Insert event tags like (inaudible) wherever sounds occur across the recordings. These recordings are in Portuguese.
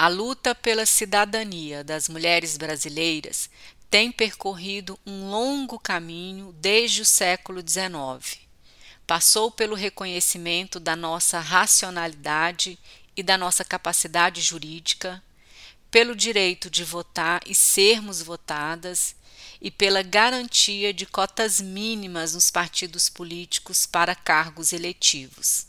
A luta pela cidadania das mulheres brasileiras tem percorrido um longo caminho desde o século XIX. Passou pelo reconhecimento da nossa racionalidade e da nossa capacidade jurídica, pelo direito de votar e sermos votadas e pela garantia de cotas mínimas nos partidos políticos para cargos eletivos.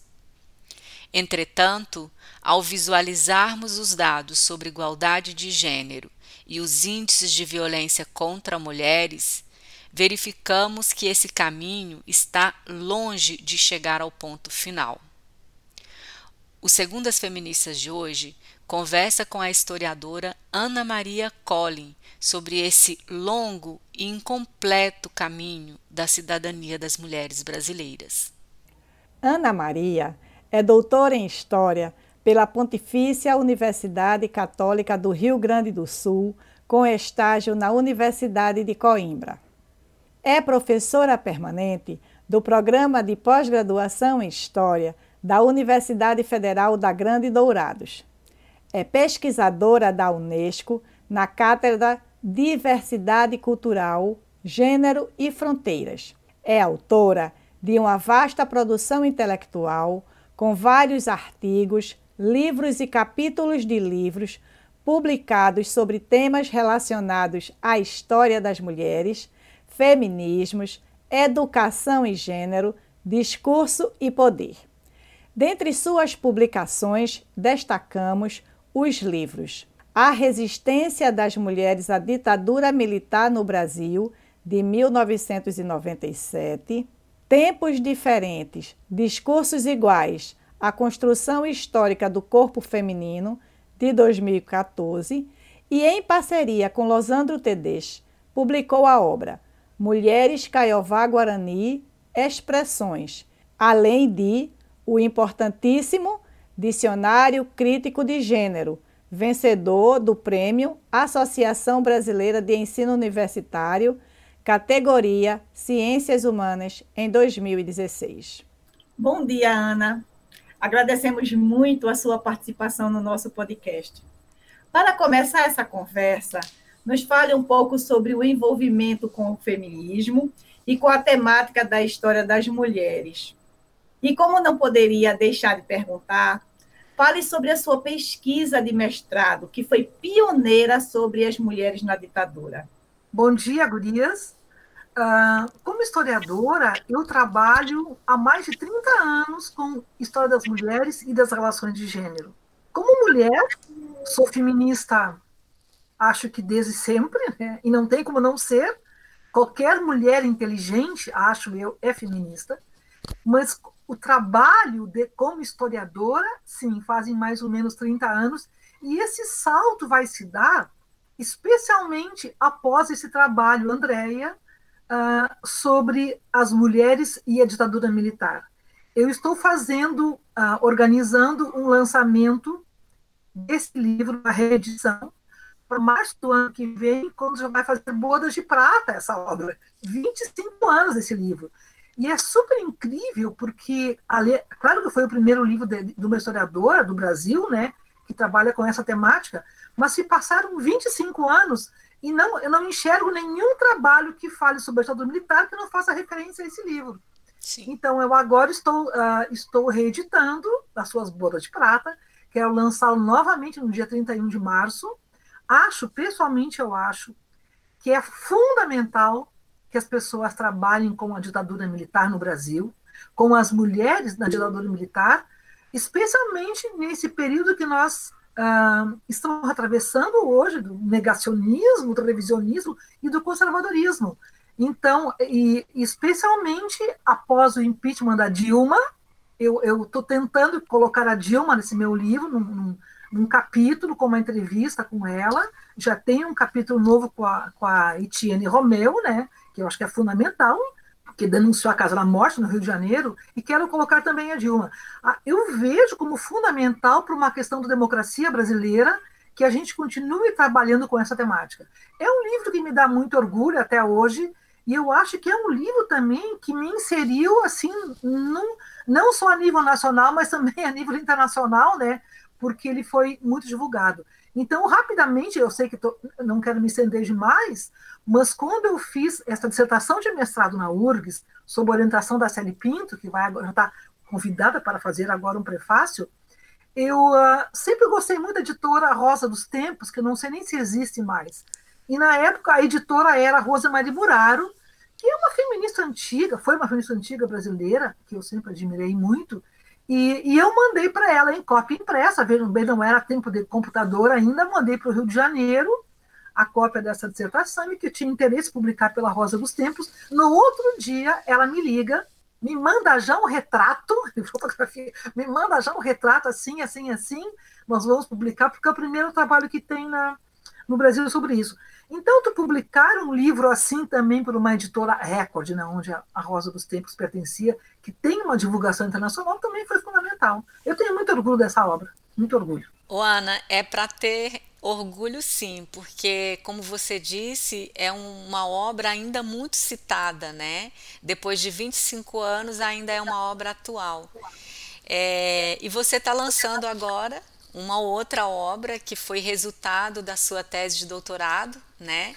Entretanto, ao visualizarmos os dados sobre igualdade de gênero e os índices de violência contra mulheres, verificamos que esse caminho está longe de chegar ao ponto final. O Segundas Feministas de hoje conversa com a historiadora Ana Maria Collin sobre esse longo e incompleto caminho da cidadania das mulheres brasileiras. Ana Maria é doutora em História pela Pontifícia Universidade Católica do Rio Grande do Sul, com estágio na Universidade de Coimbra. É professora permanente do Programa de Pós-Graduação em História da Universidade Federal da Grande Dourados. É pesquisadora da Unesco na Cátedra Diversidade Cultural, Gênero e Fronteiras. É autora de uma vasta produção intelectual com vários artigos, livros e capítulos de livros publicados sobre temas relacionados à história das mulheres, feminismos, educação e gênero, discurso e poder. Dentre suas publicações, destacamos os livros A Resistência das Mulheres à Ditadura Militar no Brasil, de 1997, Tempos diferentes, discursos iguais, a construção histórica do corpo feminino, de 2014, e em parceria com Losandro Tedes, publicou a obra Mulheres Caiová Guarani, Expressões, além de o importantíssimo Dicionário Crítico de Gênero, vencedor do prêmio Associação Brasileira de Ensino Universitário categoria Ciências Humanas, em 2016. Bom dia, Ana. Agradecemos muito a sua participação no nosso podcast. Para começar essa conversa, nos fale um pouco sobre o envolvimento com o feminismo e com a temática da história das mulheres. E como não poderia deixar de perguntar, fale sobre a sua pesquisa de mestrado, que foi pioneira sobre as mulheres na ditadura. Bom dia, gurias. Uh, como historiadora, eu trabalho há mais de 30 anos com história das mulheres e das relações de gênero. Como mulher, sou feminista, acho que desde sempre, né? e não tem como não ser. Qualquer mulher inteligente, acho eu, é feminista. Mas o trabalho de, como historiadora, sim, fazem mais ou menos 30 anos, e esse salto vai se dar especialmente após esse trabalho, Andréia, uh, sobre as mulheres e a ditadura militar. Eu estou fazendo, uh, organizando um lançamento desse livro, a reedição, para março do ano que vem, quando já vai fazer bodas de prata essa obra. 25 anos esse livro. E é super incrível, porque, claro que foi o primeiro livro de, de uma historiadora do Brasil, né, que trabalha com essa temática, mas se passaram 25 anos e não, eu não enxergo nenhum trabalho que fale sobre a ditadura militar que não faça referência a esse livro. Sim. Então, eu agora estou, uh, estou reeditando as suas bodas de prata, quero lançá-lo novamente no dia 31 de março, acho, pessoalmente, eu acho que é fundamental que as pessoas trabalhem com a ditadura militar no Brasil, com as mulheres na ditadura militar, especialmente nesse período que nós uh, estamos atravessando hoje, do negacionismo, do revisionismo e do conservadorismo. Então, e especialmente após o impeachment da Dilma, eu estou tentando colocar a Dilma nesse meu livro, num, num, num, capítulo, com uma entrevista com ela. Já tem um capítulo novo com a, com a Etienne Romeu, né, que eu acho que é fundamental, que denunciou a Casa da Morte no Rio de Janeiro, e quero colocar também a Dilma. Ah, eu vejo como fundamental para uma questão da democracia brasileira que a gente continue trabalhando com essa temática. É um livro que me dá muito orgulho até hoje, e eu acho que é um livro também que me inseriu assim, num, não só a nível nacional, mas também a nível internacional, né? Porque ele foi muito divulgado. Então, rapidamente, eu sei que tô, não quero me estender demais, mas quando eu fiz essa dissertação de mestrado na URGS, sob orientação da Célia Pinto, que vai já está convidada para fazer agora um prefácio, eu uh, sempre gostei muito da editora Rosa dos Tempos, que eu não sei nem se existe mais. E na época a editora era Rosa Maria Buraro, que é uma feminista antiga, foi uma feminista antiga brasileira, que eu sempre admirei muito, e, e eu mandei para ela em cópia impressa, vejam bem, não era tempo de computador ainda, mandei para o Rio de Janeiro a cópia dessa dissertação e que eu tinha interesse em publicar pela Rosa dos Tempos. No outro dia, ela me liga, me manda já um retrato, (laughs) me manda já um retrato assim, assim, assim, nós vamos publicar, porque é o primeiro trabalho que tem na, no Brasil sobre isso. Então, tu publicar um livro assim também por uma editora Record, né, onde a Rosa dos Tempos pertencia, que tem uma divulgação internacional, também foi fundamental. Eu tenho muito orgulho dessa obra, muito orgulho. Ô, Ana, é para ter orgulho sim, porque, como você disse, é uma obra ainda muito citada, né? Depois de 25 anos, ainda é uma obra atual. É, e você está lançando agora uma outra obra que foi resultado da sua tese de doutorado, né,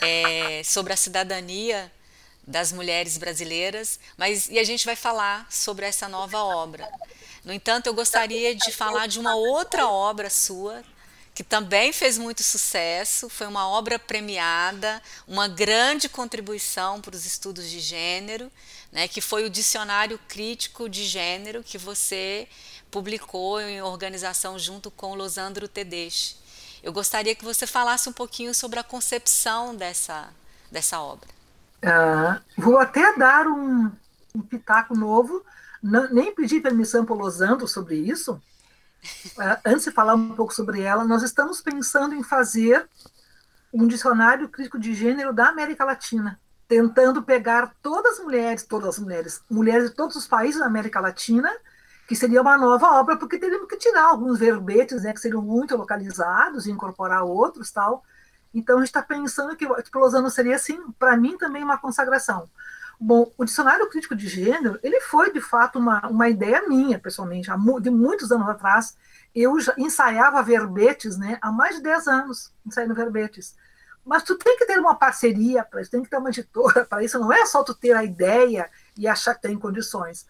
é, sobre a cidadania das mulheres brasileiras, mas e a gente vai falar sobre essa nova obra. No entanto, eu gostaria de falar de uma outra obra sua que também fez muito sucesso, foi uma obra premiada, uma grande contribuição para os estudos de gênero, né, que foi o Dicionário Crítico de Gênero que você publicou em organização junto com Losandro Tedeschi. Eu gostaria que você falasse um pouquinho sobre a concepção dessa, dessa obra. Uh, vou até dar um, um pitaco novo, não, nem pedi permissão para o Losandro sobre isso. Uh, antes de falar um pouco sobre ela, nós estamos pensando em fazer um dicionário crítico de gênero da América Latina, tentando pegar todas as mulheres, todas as mulheres, mulheres de todos os países da América Latina que seria uma nova obra, porque teríamos que tirar alguns verbetes, né, que seriam muito localizados e incorporar outros, tal. Então a gente está pensando que o Plosano seria assim, para mim também uma consagração. Bom, o dicionário crítico de gênero, ele foi de fato uma, uma ideia minha, pessoalmente, de muitos anos atrás. Eu já ensaiava verbetes, né, há mais de 10 anos, ensaiando verbetes. Mas tu tem que ter uma parceria para isso, tem que ter uma editora para isso, não é só tu ter a ideia e achar que tem condições.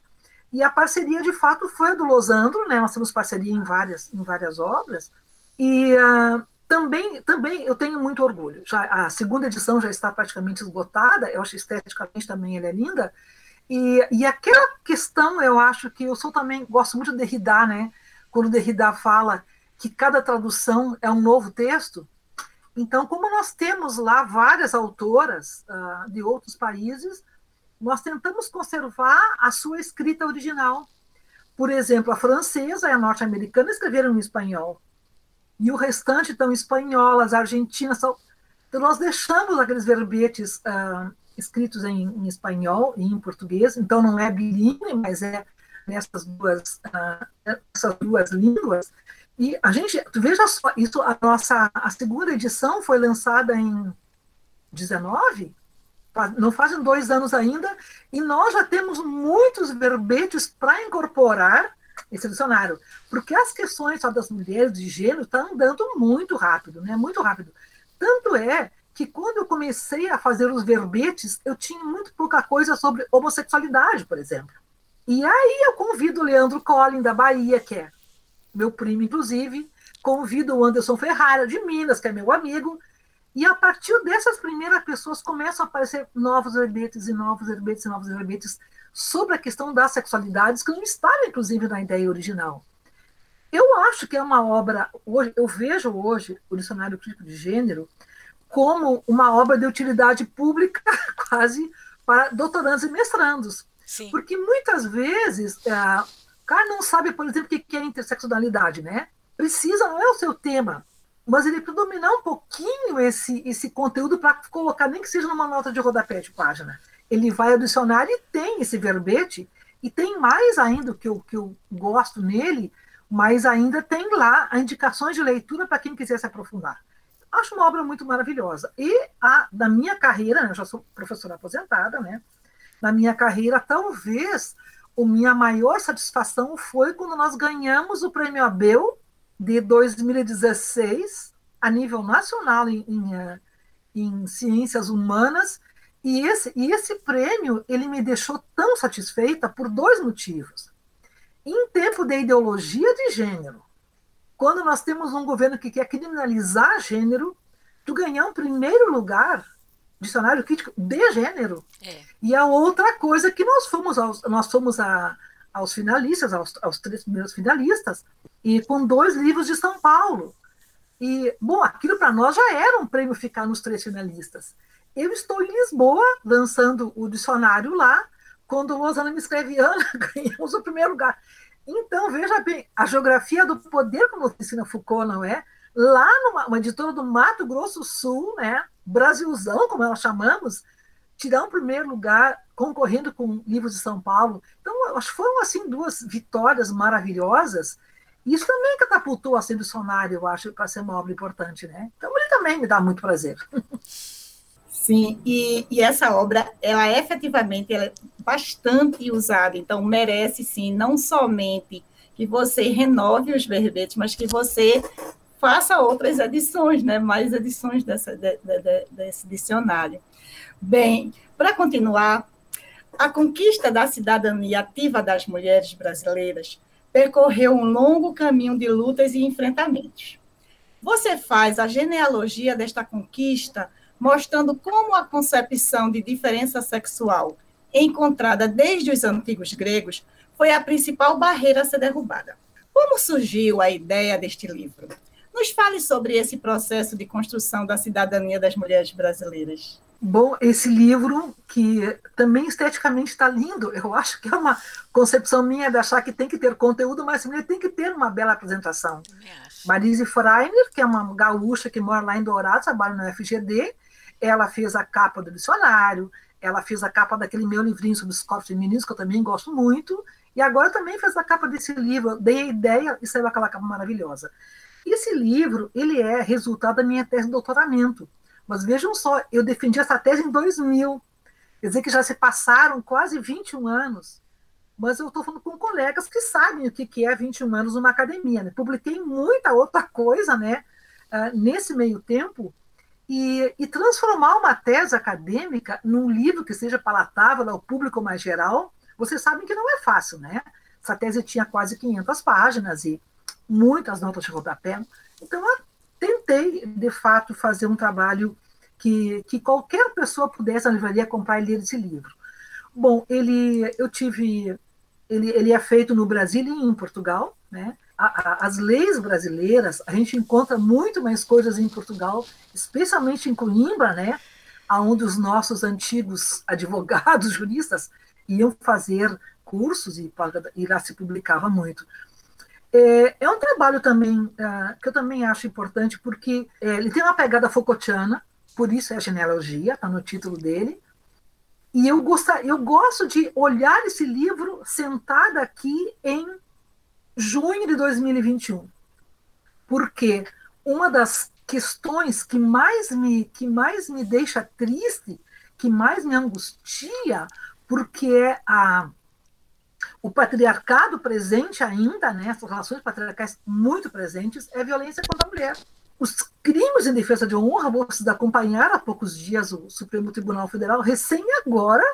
E a parceria, de fato, foi a do Losandro, né? Nós temos parceria em várias, em várias obras. E uh, também, também eu tenho muito orgulho. Já, a segunda edição já está praticamente esgotada, eu acho esteticamente também ela é linda. E, e aquela questão, eu acho que eu sou também, gosto muito de Derrida, né? Quando Derrida fala que cada tradução é um novo texto. Então, como nós temos lá várias autoras uh, de outros países, nós tentamos conservar a sua escrita original. Por exemplo, a francesa e a norte-americana escreveram em espanhol. E o restante estão espanholas, argentinas. Então, nós deixamos aqueles verbetes uh, escritos em, em, espanhol e em português. Então, não é bilíngue, mas é nessas duas, uh, essas duas línguas. E a gente, veja só, isso, a nossa a segunda edição foi lançada em 19, não fazem dois anos ainda, e nós já temos muitos verbetes para incorporar esse dicionário, porque as questões só das mulheres de gênero estão andando muito rápido, né? Muito rápido. Tanto é que quando eu comecei a fazer os verbetes, eu tinha muito pouca coisa sobre homossexualidade, por exemplo. E aí eu convido o Leandro Collin, da Bahia, que é meu primo, inclusive, convido o Anderson Ferrara, de Minas, que é meu amigo, e a partir dessas primeiras pessoas começam a aparecer novos verbetes e novos verbetes e novos verbetes sobre a questão das sexualidades, que não estava, inclusive, na ideia original. Eu acho que é uma obra, hoje, eu vejo hoje o Dicionário Crítico de Gênero como uma obra de utilidade pública, (laughs) quase, para doutorandos e mestrandos. Sim. Porque muitas vezes é, o cara não sabe, por exemplo, o que é interseccionalidade, né? Precisa, não é o seu tema, mas ele precisa dominar um pouquinho esse, esse conteúdo para colocar, nem que seja numa nota de rodapé de página. Ele vai ao dicionário e tem esse verbete, e tem mais ainda que eu, que eu gosto nele, mas ainda tem lá indicações de leitura para quem quiser se aprofundar. Acho uma obra muito maravilhosa. E a da minha carreira, né, eu já sou professora aposentada, né? Na minha carreira, talvez a minha maior satisfação foi quando nós ganhamos o Prêmio Abel de 2016 a nível nacional em, em, eh, em ciências humanas e esse, e esse prêmio ele me deixou tão satisfeita por dois motivos. Em tempo de ideologia de gênero, quando nós temos um governo que quer criminalizar gênero, tu ganhar um primeiro lugar, dicionário crítico de gênero. É. E a outra coisa que nós fomos nós fomos a, aos finalistas, aos, aos três primeiros finalistas, e com dois livros de São Paulo. E, bom, aquilo para nós já era um prêmio ficar nos três finalistas. Eu estou em Lisboa, lançando o dicionário lá, quando o Lozano me escreve, Ana, (laughs) ganhamos o primeiro lugar. Então, veja bem, a geografia do poder, como ensina Foucault, não é? Lá numa uma editora do Mato Grosso Sul, né? Brasilzão, como nós chamamos, tirar um primeiro lugar concorrendo com livros de São Paulo. Então, acho que foram assim duas vitórias maravilhosas. Isso também catapultou assim do dicionário, eu acho, para ser uma obra importante, né? Então, ele também me dá muito prazer. (laughs) Sim, e, e, essa obra, ela é efetivamente ela é bastante usada, então merece sim, não somente que você renove os verbetes, mas que você faça outras edições, né? mais edições dessa, de, de, de, desse dicionário. Bem, para continuar, a conquista da cidadania ativa das mulheres brasileiras percorreu um longo caminho de lutas e enfrentamentos. Você faz a genealogia desta conquista mostrando como a concepção de diferença sexual, encontrada desde os antigos gregos, foi a principal barreira a ser derrubada. Como surgiu a ideia deste livro? Nos fale sobre esse processo de construção da cidadania das mulheres brasileiras. Bom, esse livro, que também esteticamente está lindo, eu acho que é uma concepção minha de achar que tem que ter conteúdo, mas também tem que ter uma bela apresentação. Marise Freiner, que é uma gaúcha que mora lá em Dourado, trabalha no FGD, ela fez a capa do dicionário, ela fez a capa daquele meu livrinho sobre os corpos femininos, que eu também gosto muito, e agora também fez a capa desse livro, dei a ideia e saiu aquela capa maravilhosa. Esse livro, ele é resultado da minha tese de doutoramento, mas vejam só, eu defendi essa tese em 2000, quer dizer que já se passaram quase 21 anos, mas eu estou falando com colegas que sabem o que é 21 anos numa academia. Né? Publiquei muita outra coisa né, uh, nesse meio tempo, e, e, transformar uma tese acadêmica num livro que seja palatável ao público mais geral, vocês sabem que não é fácil, né? Essa tese tinha quase 500 páginas e muitas notas de rodapé. Então, tentei, de fato, fazer um trabalho que, que qualquer pessoa pudesse na livraria comprar e ler esse livro. Bom, ele, eu tive, ele, ele é feito no Brasil e em Portugal, né? as leis brasileiras, a gente encontra muito mais coisas em Portugal, especialmente em Coimbra, né, onde os nossos antigos (laughs) advogados, juristas, iam fazer cursos e, e lá se publicava muito. É, é um trabalho também é, que eu também acho importante, porque é, ele tem uma pegada Foucaultiana, por isso é a genealogia, está no título dele, e eu, gosto, eu gosto de olhar esse livro sentada aqui em junho de 2021. Porque uma das questões que mais me, que mais me deixa triste, que mais me angustia, porque é a, o patriarcado presente ainda, né, as relações patriarcais muito presentes, é violência contra a mulher. Os crimes em defesa de honra, vocês acompanharam há poucos dias o Supremo Tribunal Federal, recém agora,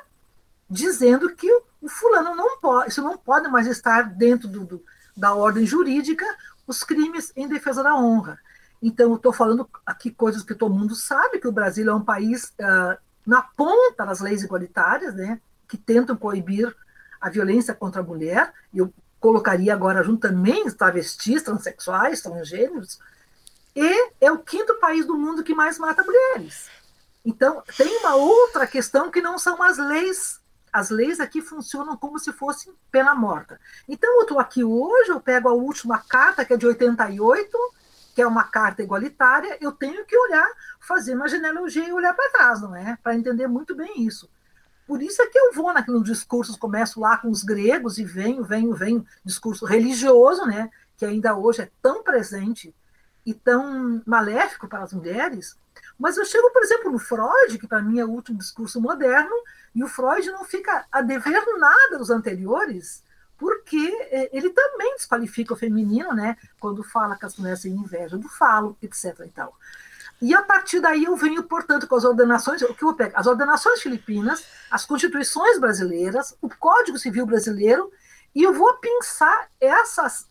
dizendo que o fulano não pode, isso não pode mais estar dentro do, do da ordem jurídica, os crimes em defesa da honra. Então, eu estou falando aqui coisas que todo mundo sabe, que o Brasil é um país uh, na ponta das leis igualitárias, né, que tentam coibir a violência contra a mulher, e eu colocaria agora junto também travestis, transexuais, transgêneros, e é o quinto país do mundo que mais mata mulheres. Então, tem uma outra questão que não são as leis. As leis aqui funcionam como se fossem pena morta. Então, eu estou aqui hoje, eu pego a última carta, que é de 88, que é uma carta igualitária, eu tenho que olhar, fazer uma genealogia e olhar para trás, não é? Para entender muito bem isso. Por isso é que eu vou naqueles discursos, começo lá com os gregos e venho, venho, venho, discurso religioso, né? Que ainda hoje é tão presente e tão maléfico para as mulheres. Mas eu chego, por exemplo, no Freud, que para mim é o último discurso moderno, e o Freud não fica a dever nada dos anteriores, porque é, ele também desqualifica o feminino, né? Quando fala que as mulheres têm inveja do falo, etc. E, tal. E a partir daí eu venho, portanto, com as ordenações, o que eu pego? As ordenações filipinas, as constituições brasileiras, o Código Civil brasileiro, e eu vou pensar essas,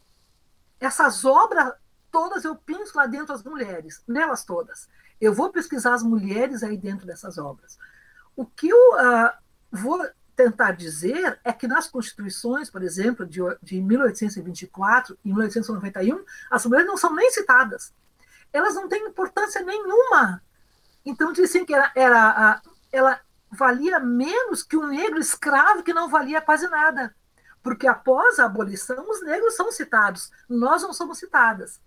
essas obras todas, eu penso lá dentro as mulheres, nelas todas. Eu vou pesquisar as mulheres aí dentro dessas obras. O que eu uh, vou tentar dizer é que nas constituições, por exemplo, de, de 1824 e 1891, as mulheres não são nem citadas. Elas não têm importância nenhuma. Então dizem que era, era ela valia menos que um negro escravo que não valia quase nada. Porque após a abolição, os negros são citados, nós não somos citadas.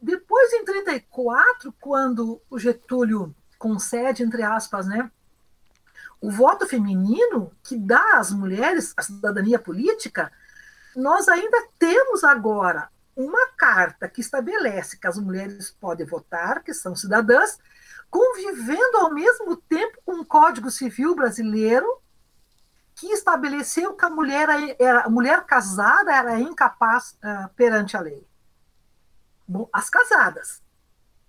Depois, em 34, quando o Getúlio concede, entre aspas, né, o voto feminino que dá às mulheres a cidadania política, nós ainda temos agora uma carta que estabelece que as mulheres podem votar, que são cidadãs, convivendo ao mesmo tempo com o Código Civil brasileiro, que estabeleceu que a mulher, era, a mulher casada era incapaz uh, perante a lei. Bom, as casadas.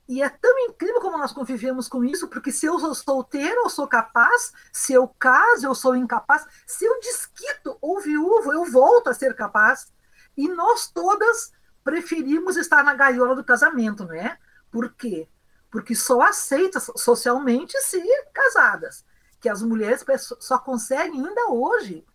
E é tão incrível como nós convivemos com isso, porque se eu sou solteira, eu sou capaz, se eu caso, eu sou incapaz, se eu desquito ou viúvo, eu volto a ser capaz. E nós todas preferimos estar na gaiola do casamento, não é? Por quê? Porque só aceita socialmente se casadas. Que as mulheres só conseguem ainda hoje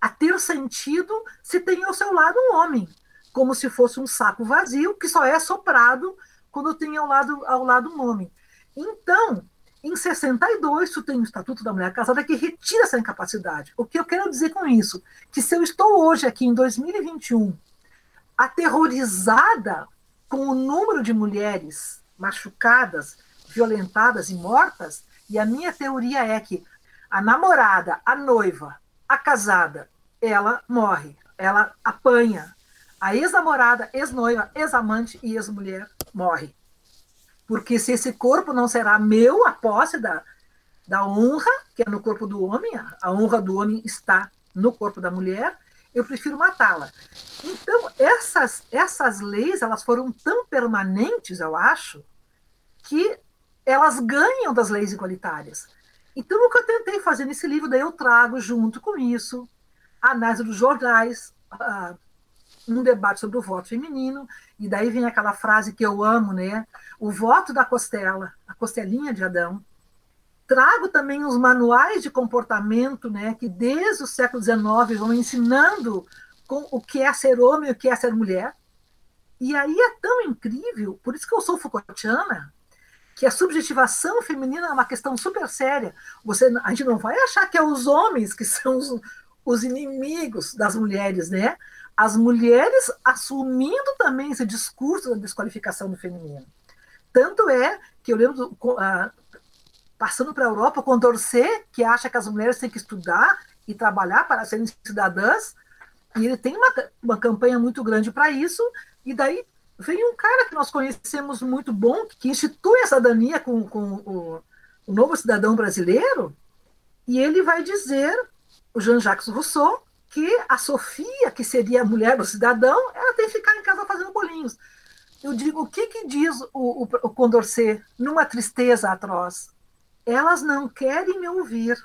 a ter sentido se tem ao seu lado um homem, como se fosse um saco vazio que só é soprado quando tem ao lado, ao lado um homem. Então, em 62, tu tem o Estatuto da Mulher Casada que retira essa incapacidade. O que eu quero dizer com isso? Que se eu estou hoje aqui em 2021 aterrorizada com o número de mulheres machucadas, violentadas e mortas, e a minha teoria é que a namorada, a noiva, a casada, ela morre, ela apanha, a ex-namorada, ex-noiva, ex-amante e ex-mulher morre. Porque se esse corpo não será meu, a posse da, da honra, que é no corpo do homem, a honra do homem está no corpo da mulher, eu prefiro matá-la. Então, essas, essas leis, elas foram tão permanentes, eu acho, que elas ganham das leis igualitárias. Então, o que eu tentei fazer nesse livro, daí eu trago junto com isso a análise dos jornais, um debate sobre o voto feminino, e daí vem aquela frase que eu amo, né? O voto da costela, a costelinha de Adão. Trago também os manuais de comportamento, né, que desde o século XIX vão ensinando com o que é ser homem e o que é ser mulher. E aí é tão incrível, por isso que eu sou Foucaultiana, que a subjetivação feminina é uma questão super séria. Você, a gente não vai achar que é os homens que são os, os inimigos das mulheres, né? as mulheres assumindo também esse discurso da desqualificação do feminino. Tanto é que eu lembro, passando para a Europa, o Condorcet, que acha que as mulheres têm que estudar e trabalhar para serem cidadãs, e ele tem uma, uma campanha muito grande para isso, e daí vem um cara que nós conhecemos muito bom, que institui a cidadania com, com o, o novo cidadão brasileiro, e ele vai dizer, o Jean-Jacques Rousseau, que a Sofia, que seria a mulher do cidadão, ela tem que ficar em casa fazendo bolinhos. Eu digo, o que, que diz o, o, o Condorcet numa tristeza atroz? Elas não querem me ouvir.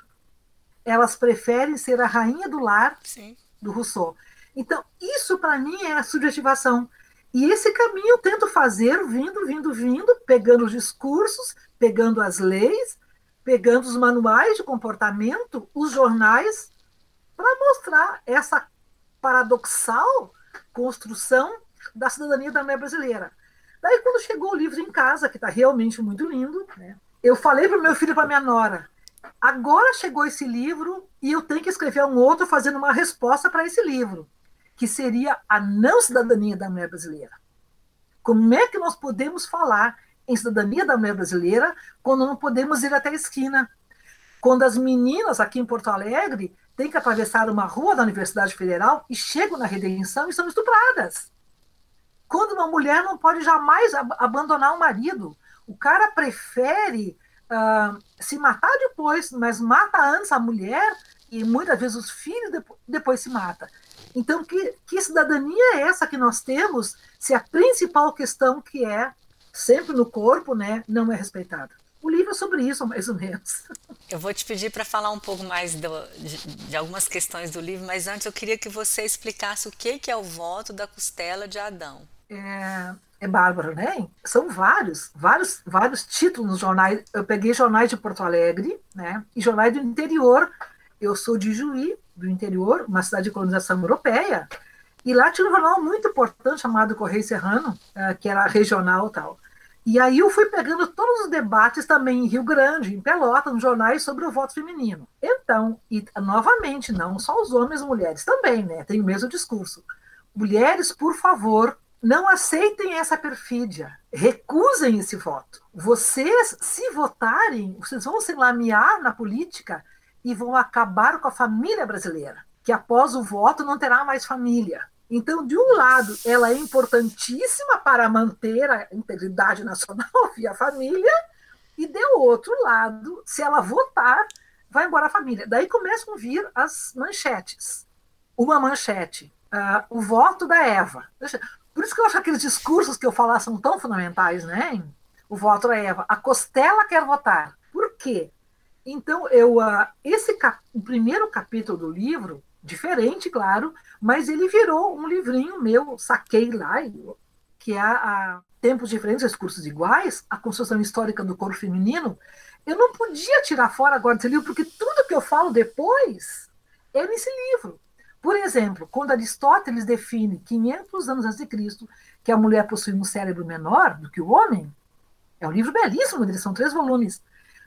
Elas preferem ser a rainha do lar Sim. do Rousseau. Então, isso para mim é a subjetivação. E esse caminho eu tento fazer, vindo, vindo, vindo, pegando os discursos, pegando as leis, pegando os manuais de comportamento, os jornais, para mostrar essa paradoxal construção da cidadania da mulher brasileira. Daí, quando chegou o livro em casa, que está realmente muito lindo, né, eu falei para meu filho e para minha nora: agora chegou esse livro e eu tenho que escrever um outro fazendo uma resposta para esse livro, que seria a não cidadania da mulher brasileira. Como é que nós podemos falar em cidadania da mulher brasileira quando não podemos ir até a esquina? Quando as meninas aqui em Porto Alegre têm que atravessar uma rua da Universidade Federal e chegam na redenção e são estupradas. Quando uma mulher não pode jamais ab abandonar o marido, o cara prefere uh, se matar depois, mas mata antes a mulher e muitas vezes os filhos depois, depois se mata. Então, que, que cidadania é essa que nós temos se a principal questão que é sempre no corpo, né, não é respeitada? O livro é sobre isso, mais ou menos. (laughs) Eu vou te pedir para falar um pouco mais do, de, de, algumas questões do livro, mas antes eu queria que você explicasse o que, que é o voto da costela de Adão. É, é bárbaro, né? São vários, vários, vários títulos nos jornais. Eu peguei jornais de Porto Alegre, né? E jornais do interior. Eu sou de Juí, do interior, uma cidade de colonização europeia. E lá tinha um jornal muito importante chamado Correio Serrano, é, que era regional tal. E aí eu fui pegando todos os debates também em Rio Grande, em Pelotas, nos jornais sobre o voto feminino. Então, e novamente, não só os homens, mulheres também, né? Tem o mesmo discurso. Mulheres, por favor, não aceitem essa perfídia. Recusem esse voto. Vocês, se votarem, vocês vão se lamear na política e vão acabar com a família brasileira, que após o voto não terá mais família. Então, de um lado, ela é importantíssima para manter a integridade nacional (laughs) via família, e de outro lado, se ela votar, vai embora a família. Daí começam a vir as manchetes. Uma manchete, uh, o voto da Eva. Por isso que eu acho que aqueles discursos que eu falar são tão fundamentais, né? O voto da Eva. A costela quer votar. Por quê? Então, eu, uh, esse cap primeiro capítulo do livro, diferente, claro, mas ele virou um livrinho meu, saquei lá, que é a Tempos Diferentes, Discursos Iguais, a construção histórica do corpo feminino. Eu não podia tirar fora agora desse livro, porque tudo que eu falo depois é nesse livro. Por exemplo, quando Aristóteles define 500 anos antes de Cristo que a mulher possui um cérebro menor do que o homem, é um livro belíssimo, são três volumes.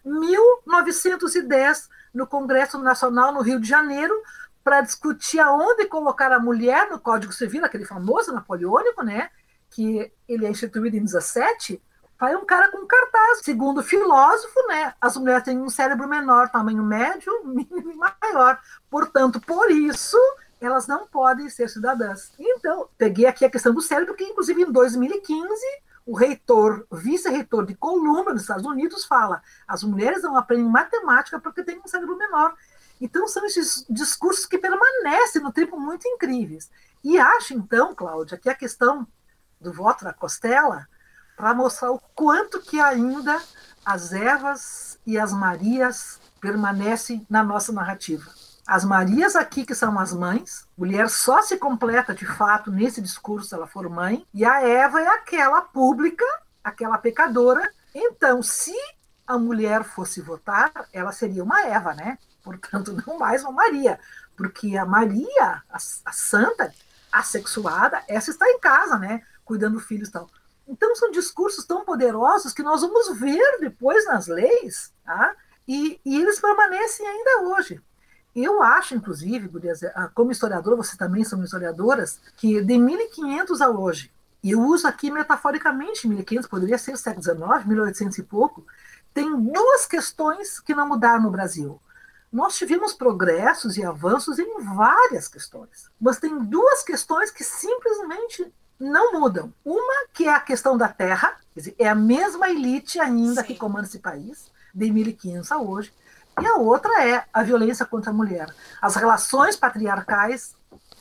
1910, no Congresso Nacional no Rio de Janeiro, para discutir aonde colocar a mulher no Código Civil, aquele famoso napoleônico, né? Que ele é instituído em 17, vai um cara com cartaz. Segundo o filósofo, né? As mulheres têm um cérebro menor, tamanho médio, mínimo e maior. Portanto, por isso, elas não podem ser cidadãs. Então, peguei aqui a questão do cérebro, que inclusive em 2015 o reitor, vice-reitor de Columbia, nos Estados Unidos, fala: as mulheres não aprendem matemática porque têm um cérebro menor. Então, são esses discursos que permanecem no tempo muito incríveis. E acho, então, Cláudia, que a questão do voto da Costela, para mostrar o quanto que ainda as Evas e as Marias permanecem na nossa narrativa. As Marias aqui, que são as mães, mulher só se completa de fato nesse discurso se ela for mãe, e a Eva é aquela pública, aquela pecadora. Então, se a mulher fosse votar, ela seria uma Eva, né? portanto, (laughs) não mais uma Maria, porque a Maria, a, a santa, assexuada, essa está em casa, né? Cuidando do filho e tal. Então, são discursos tão poderosos que nós vamos ver depois nas leis, tá? e, e eles permanecem ainda hoje. Eu acho, inclusive, ah, como historiadora, vocês também são historiadoras, que de 1500 a hoje, e eu uso aqui metaforicamente 1500, poderia ser século XIX, 1800 e pouco, tem duas questões que não mudaram no Brasil nós tivemos progressos e avanços em várias questões, mas tem duas questões que simplesmente não mudam. Uma que é a questão da terra, dizer, é a mesma elite ainda Sim. que comanda esse país, de 1500 a hoje, e a outra é a violência contra a mulher, as relações patriarcais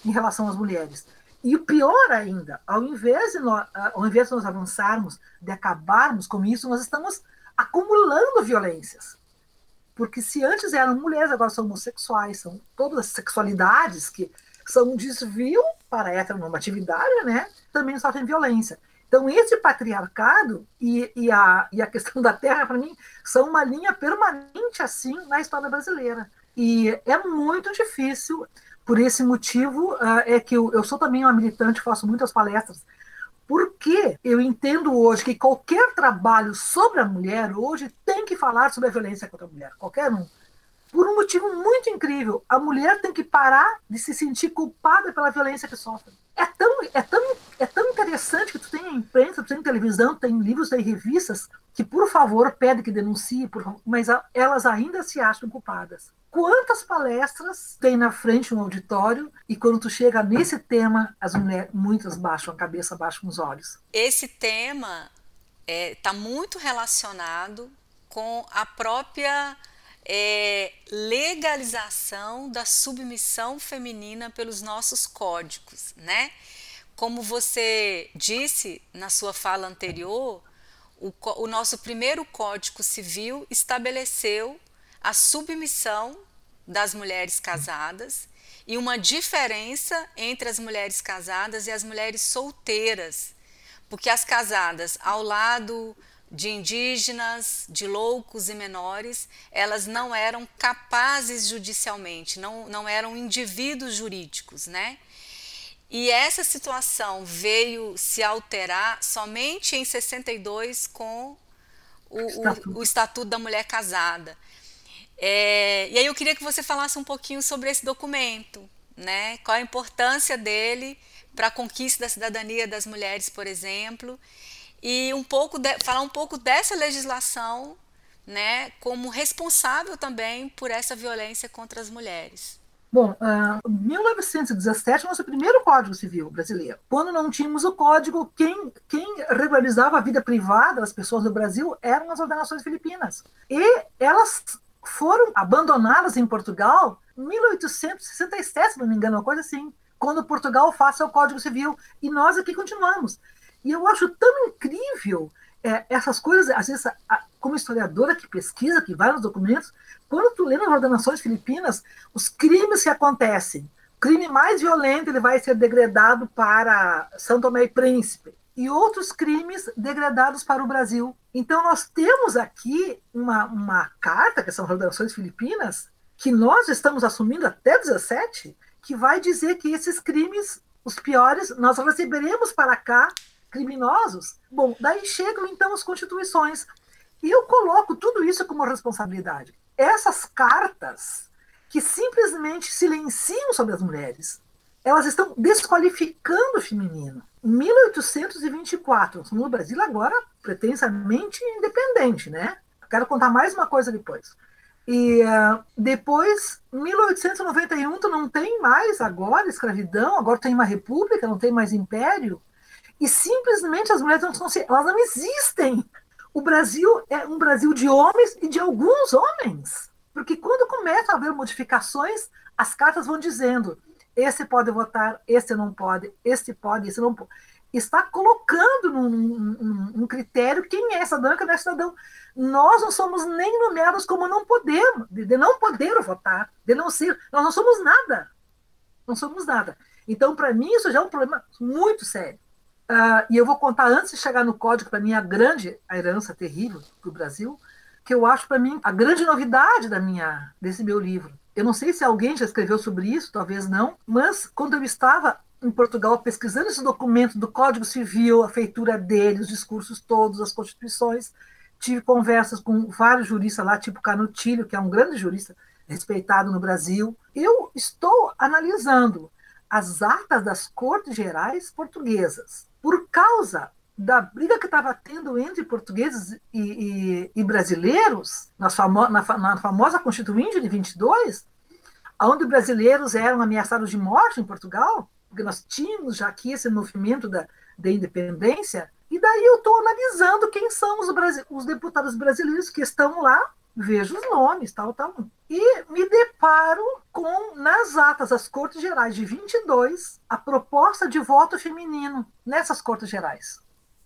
em relação às mulheres. E o pior ainda, ao invés de nós, ao invés de nós avançarmos, de acabarmos com isso, nós estamos acumulando violências. Porque se antes eram mulheres, agora são homossexuais, são todas as sexualidades que são um desvio para a heteronormatividade, né, também sofrem violência. Então, esse patriarcado e, e, a, e a questão da terra, para mim, são uma linha permanente, assim, na história brasileira. E é muito difícil, por esse motivo, uh, é que eu, eu sou também uma militante, faço muitas palestras, porque eu entendo hoje que qualquer trabalho sobre a mulher hoje tem que falar sobre a violência contra a mulher, qualquer um por um motivo muito incrível. A mulher tem que parar de se sentir culpada pela violência que sofre. É tão, é tão, é tão interessante que tu tem imprensa, tu tem televisão, tem livros, tem revistas que, por favor, pede que denuncie, por, mas a, elas ainda se acham culpadas. Quantas palestras tem na frente um auditório e quando tu chega nesse tema, as mulheres, muitas baixam a cabeça, baixam os olhos. Esse tema está é, tá muito relacionado com a própria é, legalização da submissão feminina pelos nossos códigos, né? Como você disse na sua fala anterior, o, o nosso primeiro Código Civil estabeleceu a submissão das mulheres casadas e uma diferença entre as mulheres casadas e as mulheres solteiras, porque as casadas, ao lado de indígenas, de loucos e menores, elas não eram capazes judicialmente, não, não eram indivíduos jurídicos, né? E essa situação veio se alterar somente em 62 com o, o, o Estatuto da Mulher Casada. É, e aí eu queria que você falasse um pouquinho sobre esse documento, né? Qual a importância dele para a conquista da cidadania das mulheres, por exemplo, e um pouco de, falar um pouco dessa legislação, né, como responsável também por essa violência contra as mulheres. Bom, uh, 1917 é o nosso primeiro Código Civil brasileiro. Quando não tínhamos o código, quem, quem regularizava a vida privada das pessoas no Brasil eram as ordenações filipinas. E elas foram abandonadas em Portugal em 1867, se não me engano, uma coisa assim, quando Portugal faça o Código Civil. E nós aqui continuamos. E eu acho tão incrível é, essas coisas, às vezes, a, como historiadora que pesquisa, que vai nos documentos, quando tu lê nas ordenações filipinas, os crimes que acontecem, o crime mais violento ele vai ser degradado para São Tomé e Príncipe, e outros crimes degradados para o Brasil. Então, nós temos aqui uma, uma carta, que são as ordenações filipinas, que nós estamos assumindo até 17, que vai dizer que esses crimes, os piores, nós receberemos para cá criminosos. Bom, daí chegam então as constituições. E eu coloco tudo isso como responsabilidade. Essas cartas que simplesmente silenciam sobre as mulheres, elas estão desqualificando o feminino. Em 1824, no Brasil agora pretensamente independente, né? Quero contar mais uma coisa depois. E uh, depois, 1891, tu não tem mais agora escravidão, agora tem uma república, não tem mais império. E simplesmente as mulheres não são, elas não existem. O Brasil é um Brasil de homens e de alguns homens. Porque quando começa a haver modificações, as cartas vão dizendo: esse pode votar, esse não pode, esse pode, esse não pode. Está colocando num, num, num critério quem é cidadão e quem não é cidadão. Nós não somos nem nomeados como não podemos, de, de não poder votar, de não ser. Nós não somos nada. Não somos nada. Então, para mim, isso já é um problema muito sério. Uh, e eu vou contar antes de chegar no código, para mim, a grande herança terrível do Brasil, que eu acho para mim a grande novidade da minha desse meu livro. Eu não sei se alguém já escreveu sobre isso, talvez não, mas quando eu estava em Portugal pesquisando esse documento do Código Civil, a feitura dele, os discursos todos, as constituições, tive conversas com vários juristas lá, tipo Canutilho, que é um grande jurista respeitado no Brasil. Eu estou analisando as atas das Cortes Gerais portuguesas por causa da briga que estava tendo entre portugueses e, e, e brasileiros, famo na, na, famosa Constituinte de 22, onde brasileiros eram ameaçados de morte em Portugal, porque nós tínhamos já aqui esse movimento da, da independência, e daí eu estou analisando quem são os, os deputados brasileiros que estão lá vejo os nomes, tal, tal. E me deparo com, nas atas das Cortes Gerais de 22, a proposta de voto feminino nessas Cortes Gerais.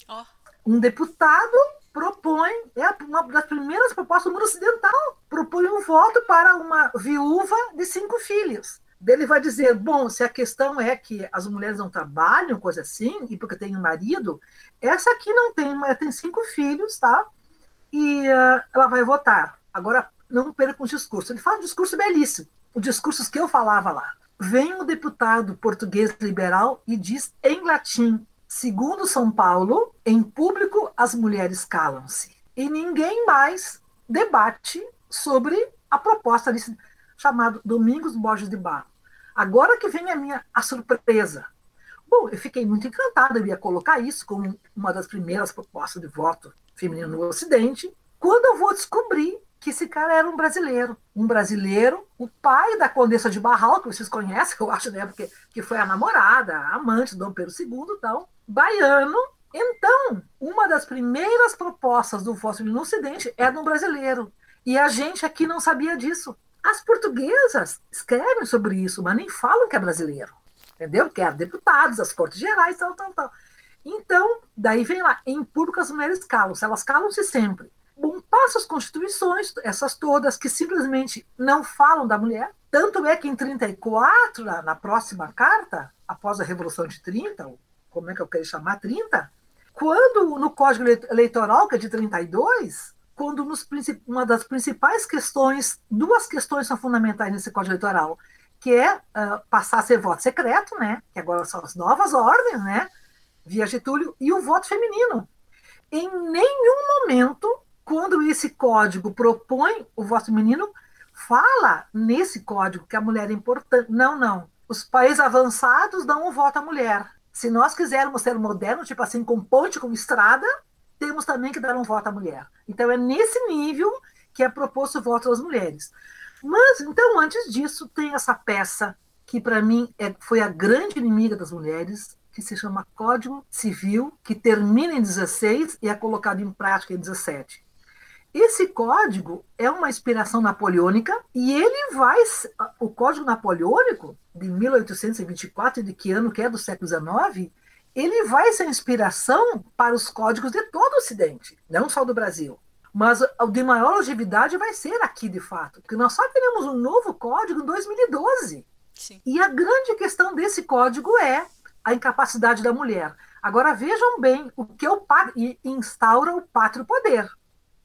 Oh. Um deputado propõe, é uma das primeiras propostas no mundo ocidental, propõe um voto para uma viúva de cinco filhos. Ele vai dizer, bom, se a questão é que as mulheres não trabalham, coisa assim, e porque tem um marido, essa aqui não tem, mas tem cinco filhos, tá? E uh, ela vai votar. Agora, não perca o discurso. Ele fala um discurso belíssimo, os discursos que eu falava lá. Vem um deputado português liberal e diz em latim: segundo São Paulo, em público as mulheres calam-se. E ninguém mais debate sobre a proposta desse chamado Domingos Borges de Barro. Agora que vem a minha a surpresa. Bom, eu fiquei muito encantada, eu ia colocar isso como uma das primeiras propostas de voto feminino no Ocidente, quando eu vou descobrir que esse cara era um brasileiro. Um brasileiro, o pai da Condessa de Barral, que vocês conhecem, (laughs) eu acho, né? Porque que foi a namorada, a amante do Dom Pedro II e tal, baiano. Então, uma das primeiras propostas do fóssil no Ocidente é de um brasileiro. E a gente aqui não sabia disso. As portuguesas escrevem sobre isso, mas nem falam que é brasileiro. Entendeu? Que eram deputados, as Cortes Gerais, tal, tal, tal. Então, daí vem lá, em público as mulheres calam-se, elas calam-se sempre. Bom, passa as constituições, essas todas, que simplesmente não falam da mulher. Tanto é que em 34, na, na próxima carta, após a Revolução de 30, como é que eu quero chamar, 30, quando no Código Eleitoral, que é de 32, quando nos, uma das principais questões, duas questões são fundamentais nesse Código Eleitoral, que é uh, passar a ser voto secreto, né, que agora são as novas ordens, né, via Getúlio, e o voto feminino. Em nenhum momento quando esse código propõe o voto feminino, fala nesse código que a mulher é importante. Não, não. Os países avançados dão o voto à mulher. Se nós quisermos ser modernos, tipo assim, com ponte, com estrada, temos também que dar um voto à mulher. Então, é nesse nível que é proposto o voto às mulheres. Mas, então, antes disso, tem essa peça que, para mim, é, foi a grande inimiga das mulheres, que se chama Código Civil, que termina em 16 e é colocado em prática em 17. Esse código é uma inspiração napoleônica e ele vai. O Código Napoleônico, de 1824, de que ano que é do século XIX, ele vai ser inspiração para os códigos de todo o Ocidente, não só do Brasil. Mas o de maior longevidade vai ser aqui, de fato, porque nós só teremos um novo código em 2012. Sim. E a grande questão desse código é a incapacidade da mulher. Agora vejam bem o que é o e instaura o pátrio poder.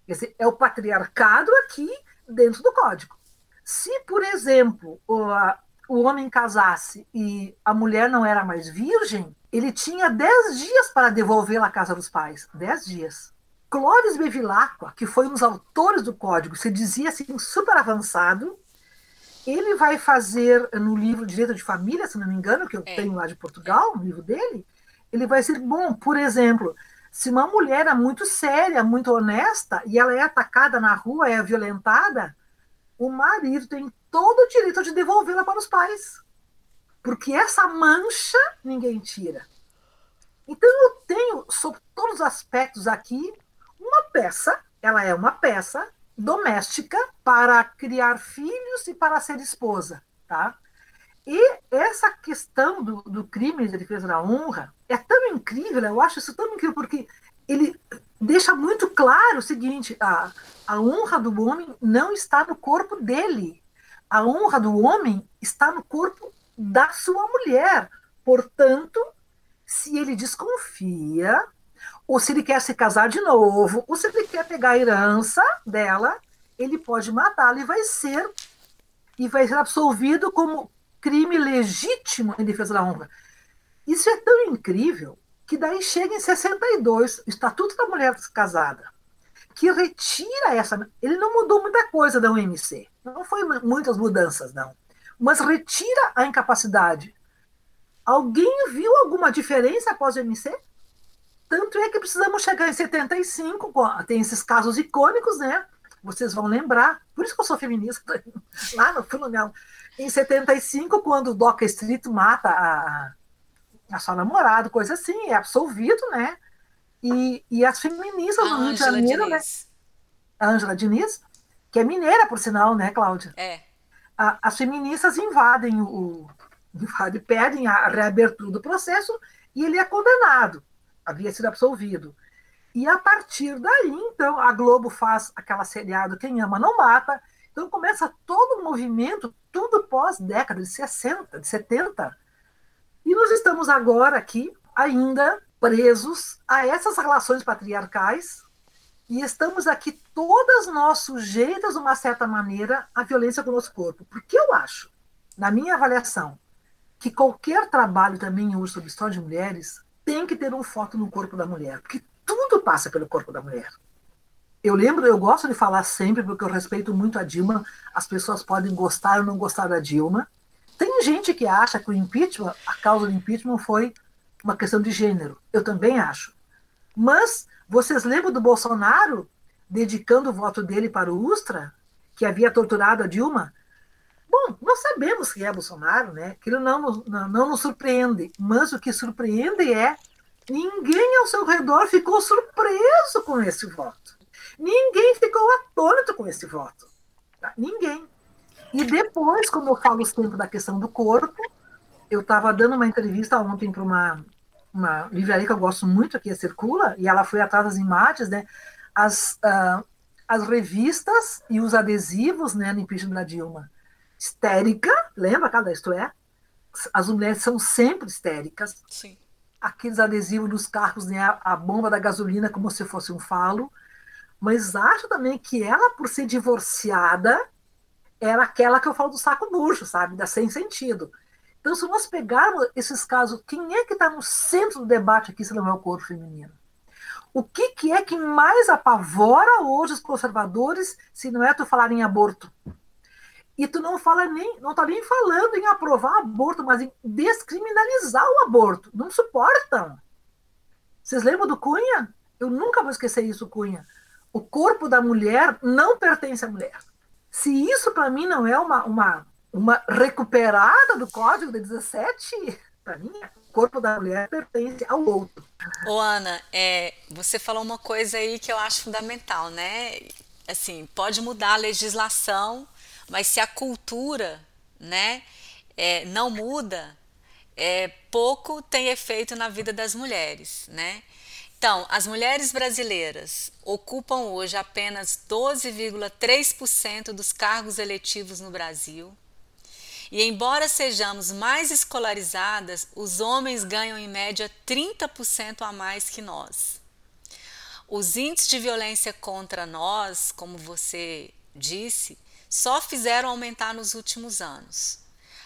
Dizer, é o patriarcado aqui dentro do código. Se, por exemplo, o, a, o homem casasse e a mulher não era mais virgem, ele tinha 10 dias para devolvê-la à casa dos pais. 10 dias. Clovis Bevilacqua, que foi um dos autores do código, se dizia assim, super avançado, ele vai fazer no livro Direito de Família, se não me engano, que eu é. tenho lá de Portugal, no livro dele, ele vai ser bom, por exemplo, se uma mulher é muito séria, muito honesta, e ela é atacada na rua, é violentada, o marido tem todo o direito de devolvê-la para os pais. Porque essa mancha ninguém tira. Então eu tenho, sobre todos os aspectos aqui, uma peça, ela é uma peça doméstica para criar filhos e para ser esposa, tá? E essa questão do, do crime de defesa da honra é tão incrível, eu acho isso tão incrível, porque ele deixa muito claro o seguinte: a, a honra do homem não está no corpo dele. A honra do homem está no corpo da sua mulher. Portanto, se ele desconfia, ou se ele quer se casar de novo, ou se ele quer pegar a herança dela, ele pode matá-la e vai ser e vai ser absolvido como crime legítimo em defesa da honra. Isso é tão incrível que daí chega em 62, o Estatuto da Mulher Casada, que retira essa. Ele não mudou muita coisa da UMC, não foi muitas mudanças, não, mas retira a incapacidade. Alguém viu alguma diferença após o MC? Tanto é que precisamos chegar em 75, tem esses casos icônicos, né? Vocês vão lembrar, por isso que eu sou feminista, (laughs) lá no Fluminense em 75, quando o Doca Street mata a, a sua namorada, coisa assim, é absolvido, né? E, e as feministas do Rio de Janeiro, né? A Ângela Diniz, que é mineira, por sinal, né, Cláudia? É. A, as feministas invadem o. Invadem, pedem a reabertura do processo e ele é condenado. Havia sido absolvido. E a partir daí, então, a Globo faz aquela seriado Quem Ama Não Mata, Então começa todo um movimento, tudo pós-década de 60, de 70. E nós estamos agora aqui, ainda presos a essas relações patriarcais, e estamos aqui todas nós sujeitas, de uma certa maneira, à violência com o nosso corpo. Porque eu acho, na minha avaliação, que qualquer trabalho também hoje sobre história de mulheres tem que ter um foco no corpo da mulher, porque tudo passa pelo corpo da mulher. Eu lembro, eu gosto de falar sempre, porque eu respeito muito a Dilma, as pessoas podem gostar ou não gostar da Dilma. Tem gente que acha que o impeachment, a causa do impeachment foi uma questão de gênero. Eu também acho. Mas vocês lembram do Bolsonaro dedicando o voto dele para o Ustra, que havia torturado a Dilma? Bom, nós sabemos que é Bolsonaro, né? Aquilo não, não, não nos surpreende, mas o que surpreende é ninguém ao seu redor ficou surpreso com esse voto. Ninguém ficou atônito com esse voto. Tá? Ninguém. E depois, como eu falo sempre da questão do corpo, eu estava dando uma entrevista ontem para uma, uma livraria que eu gosto muito, aqui a Circula, e ela foi atrás das imagens, né? As, uh, as revistas e os adesivos né, no impeachment da Dilma histérica, lembra cada isto é? As mulheres são sempre histéricas. Sim. Aqueles adesivos nos carros, né, a bomba da gasolina como se fosse um falo. Mas acho também que ela, por ser divorciada, era aquela que eu falo do saco murcho, sabe? Da sem sentido. Então, se nós pegarmos esses casos, quem é que está no centro do debate aqui se não é o corpo feminino? O que, que é que mais apavora hoje os conservadores se não é tu falar em aborto? E tu não fala nem, não tá nem falando em aprovar aborto, mas em descriminalizar o aborto. Não suportam. Vocês lembram do Cunha? Eu nunca vou esquecer isso, Cunha. O corpo da mulher não pertence à mulher. Se isso para mim não é uma, uma, uma recuperada do código de 17, para mim, o corpo da mulher pertence ao outro. Ô Ana, é, você falou uma coisa aí que eu acho fundamental, né? Assim, pode mudar a legislação mas se a cultura né, é, não muda, é, pouco tem efeito na vida das mulheres. Né? Então, as mulheres brasileiras ocupam hoje apenas 12,3% dos cargos eletivos no Brasil. E embora sejamos mais escolarizadas, os homens ganham em média 30% a mais que nós. Os índices de violência contra nós, como você disse, só fizeram aumentar nos últimos anos.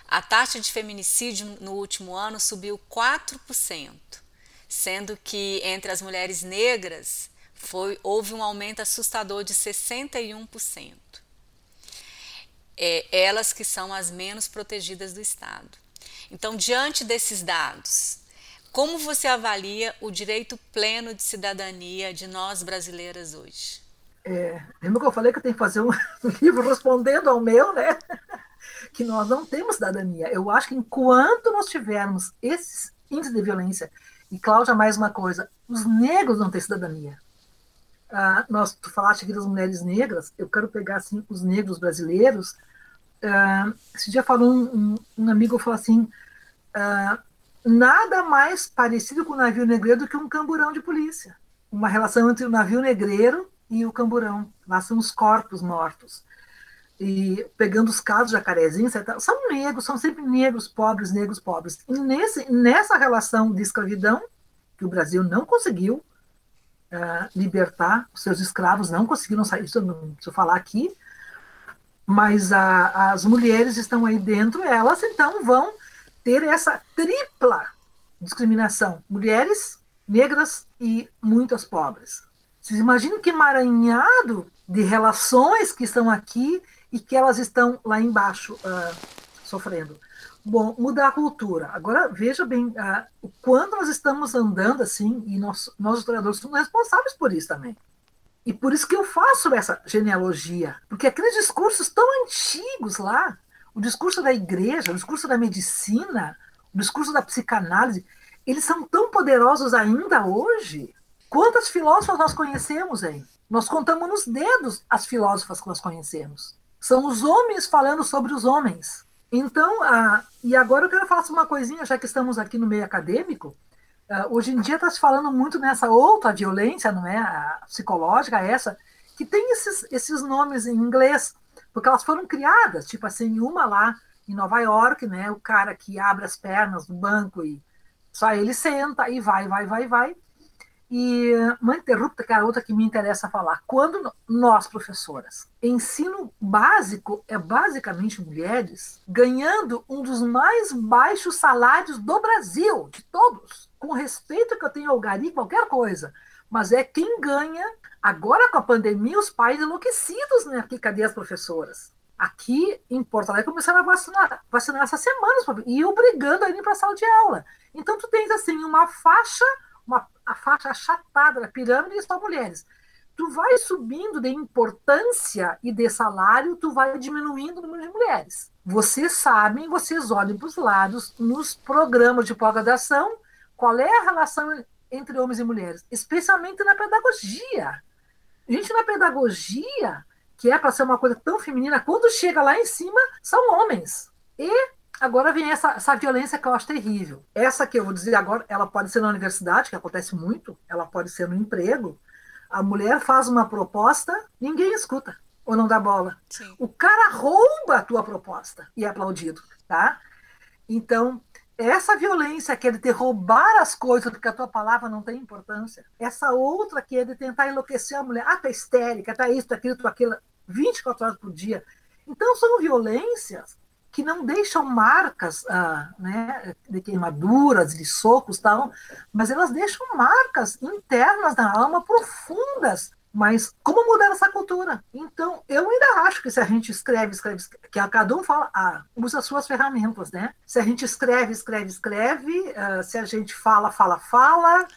A taxa de feminicídio no último ano subiu 4%, sendo que entre as mulheres negras foi, houve um aumento assustador de 61%. É, elas que são as menos protegidas do Estado. Então, diante desses dados, como você avalia o direito pleno de cidadania de nós brasileiras hoje? É, lembra que eu falei que eu tenho que fazer um (laughs) livro respondendo ao meu, né? (laughs) Que nós não temos cidadania. Eu acho que enquanto nós tivermos esses índices de violência, e Cláudia, mais uma coisa, os negros não têm cidadania. Ah, nós, tu falaste aqui das mulheres negras, eu quero pegar assim, os negros brasileiros. Ah, esse dia falou um, um, um amigo falou assim: ah, nada mais parecido com o navio negreiro do que um camburão de polícia. Uma relação entre o navio negreiro e o camburão. Lá são os corpos mortos. E pegando os casos de jacarezinho, são negros, são sempre negros, pobres, negros, pobres. E nesse, nessa relação de escravidão, que o Brasil não conseguiu uh, libertar, os seus escravos não conseguiram sair, isso eu não preciso falar aqui, mas a, as mulheres estão aí dentro, elas então vão ter essa tripla discriminação: mulheres, negras e muitas pobres. Vocês imaginam que emaranhado de relações que estão aqui e que elas estão lá embaixo uh, sofrendo. Bom, mudar a cultura. Agora, veja bem, uh, o quanto nós estamos andando assim, e nós, nós historiadores somos responsáveis por isso também. E por isso que eu faço essa genealogia, porque aqueles discursos tão antigos lá, o discurso da igreja, o discurso da medicina, o discurso da psicanálise, eles são tão poderosos ainda hoje Quantas filósofas nós conhecemos, hein? Nós contamos nos dedos as filósofas que nós conhecemos. São os homens falando sobre os homens. Então, ah, e agora eu quero falar uma coisinha, já que estamos aqui no meio acadêmico. Ah, hoje em dia está se falando muito nessa outra violência, não é? A psicológica, essa, que tem esses, esses nomes em inglês. porque elas foram criadas, tipo assim, uma lá em Nova York, né, o cara que abre as pernas no banco e só ele senta e vai, vai, vai, vai. E uma interrupta, que é a outra que me interessa falar. Quando nós, professoras, ensino básico é basicamente mulheres ganhando um dos mais baixos salários do Brasil, de todos, com respeito que eu tenho ao gari, qualquer coisa. Mas é quem ganha. Agora, com a pandemia, os pais enlouquecidos, né? Aqui, cadê as professoras? Aqui em Porto Alegre começaram a vacinar, vacinar essas semanas e obrigando a ir para a sala de aula. Então, tu tens assim uma faixa uma, a faixa achatada da pirâmide e só mulheres. Tu vai subindo de importância e de salário, tu vai diminuindo o número de mulheres. Vocês sabem, vocês olhem para os lados, nos programas de pós-graduação, qual é a relação entre homens e mulheres, especialmente na pedagogia. Gente, na pedagogia, que é para ser uma coisa tão feminina, quando chega lá em cima, são homens. E Agora vem essa, essa violência que eu acho terrível. Essa que eu vou dizer agora, ela pode ser na universidade, que acontece muito, ela pode ser no emprego. A mulher faz uma proposta, ninguém escuta ou não dá bola. Sim. O cara rouba a tua proposta e é aplaudido, tá? Então, essa violência que é de te roubar as coisas porque a tua palavra não tem importância. Essa outra que é de tentar enlouquecer a mulher. Ah, tá histérica, tá isso, tá aquilo, tá aquilo, 24 horas por dia. Então, são violências que não deixam marcas ah, né, de queimaduras, de socos, tal, mas elas deixam marcas internas na alma profundas. Mas como mudar essa cultura? Então, eu ainda acho que se a gente escreve, escreve, que a cada um fala, ah, usa suas ferramentas, né? Se a gente escreve, escreve, escreve, uh, se a gente fala, fala, fala,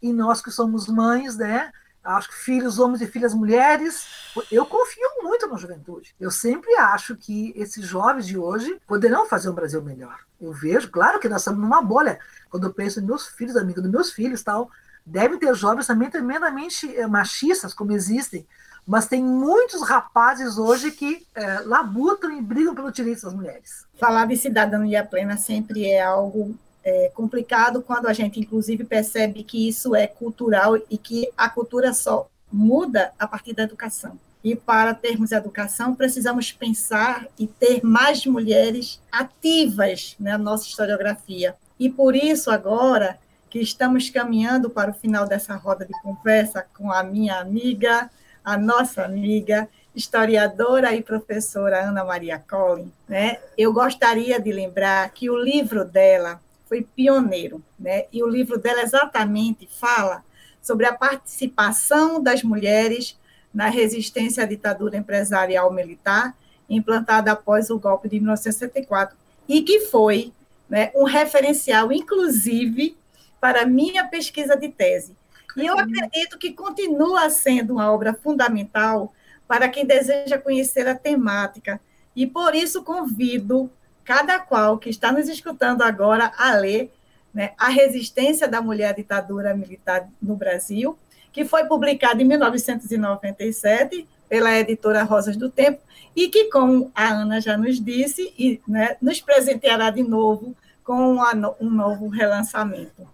e nós que somos mães, né? Acho que filhos homens e filhas mulheres. Eu confio muito na juventude. Eu sempre acho que esses jovens de hoje poderão fazer um Brasil melhor. Eu vejo, claro que nós estamos numa bolha. Quando eu penso em meus filhos, amigos dos meus filhos, tal, devem ter jovens também tremendamente eh, machistas, como existem, mas tem muitos rapazes hoje que é, labutam e brigam pelo direito das mulheres. Falar de cidadania plena sempre é algo é complicado quando a gente, inclusive, percebe que isso é cultural e que a cultura só muda a partir da educação. E para termos educação, precisamos pensar e ter mais mulheres ativas na nossa historiografia. E por isso, agora que estamos caminhando para o final dessa roda de conversa com a minha amiga, a nossa amiga, historiadora e professora Ana Maria Collin, né? Eu gostaria de lembrar que o livro dela, foi pioneiro, né? E o livro dela exatamente fala sobre a participação das mulheres na resistência à ditadura empresarial militar implantada após o golpe de 1964 e que foi né, um referencial, inclusive, para minha pesquisa de tese. E eu acredito que continua sendo uma obra fundamental para quem deseja conhecer a temática. E por isso convido cada qual que está nos escutando agora a ler né, A Resistência da Mulher à Ditadura Militar no Brasil, que foi publicado em 1997 pela editora Rosas do Tempo, e que, como a Ana já nos disse, e, né, nos presenteará de novo com um novo relançamento.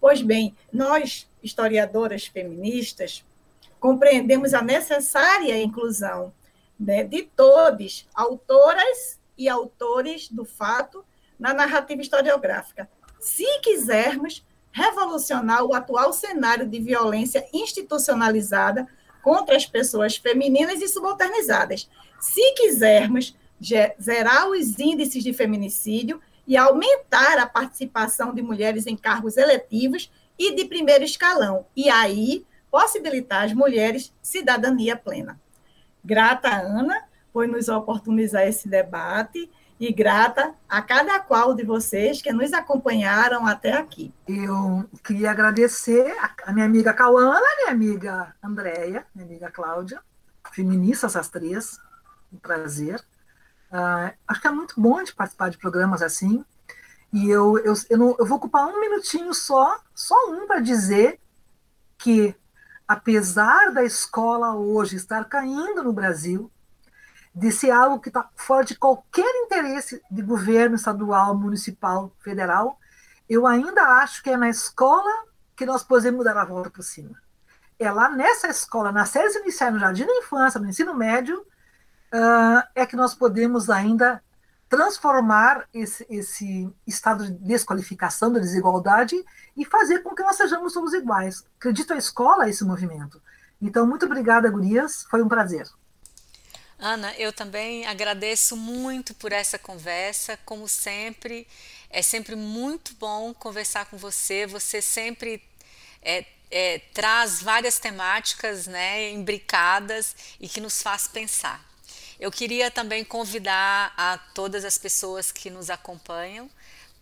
Pois bem, nós, historiadoras feministas, compreendemos a necessária inclusão né, de todos, autoras e autores do fato na narrativa historiográfica. Se quisermos revolucionar o atual cenário de violência institucionalizada contra as pessoas femininas e subalternizadas, se quisermos zerar os índices de feminicídio e aumentar a participação de mulheres em cargos eletivos e de primeiro escalão, e aí possibilitar às mulheres cidadania plena. Grata, Ana, por nos oportunizar esse debate e grata a cada qual de vocês que nos acompanharam até aqui. Eu queria agradecer a minha amiga Cauana, minha amiga Andréia, minha amiga Cláudia, feministas as três, um prazer. Uh, acho que é muito bom de participar de programas assim. E eu, eu, eu, não, eu vou ocupar um minutinho só, só um para dizer que, apesar da escola hoje estar caindo no Brasil, de ser algo que está fora de qualquer interesse de governo estadual, municipal, federal, eu ainda acho que é na escola que nós podemos dar a volta por cima. É lá nessa escola, nas séries iniciais, no jardim da infância, no ensino médio, uh, é que nós podemos ainda transformar esse, esse estado de desqualificação da desigualdade e fazer com que nós sejamos todos iguais. Acredito a escola esse movimento. Então, muito obrigada, Gurias, foi um prazer. Ana, eu também agradeço muito por essa conversa, como sempre. É sempre muito bom conversar com você. Você sempre é, é, traz várias temáticas né, imbricadas e que nos faz pensar. Eu queria também convidar a todas as pessoas que nos acompanham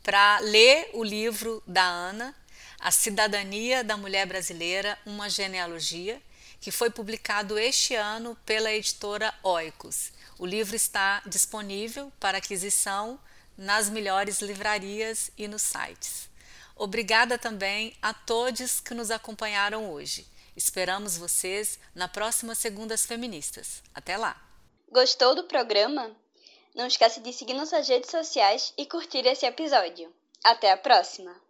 para ler o livro da Ana, A Cidadania da Mulher Brasileira, uma genealogia, que foi publicado este ano pela editora Oikos. O livro está disponível para aquisição nas melhores livrarias e nos sites. Obrigada também a todos que nos acompanharam hoje. Esperamos vocês na próxima Segundas Feministas. Até lá! Gostou do programa? Não esqueça de seguir nossas redes sociais e curtir esse episódio. Até a próxima!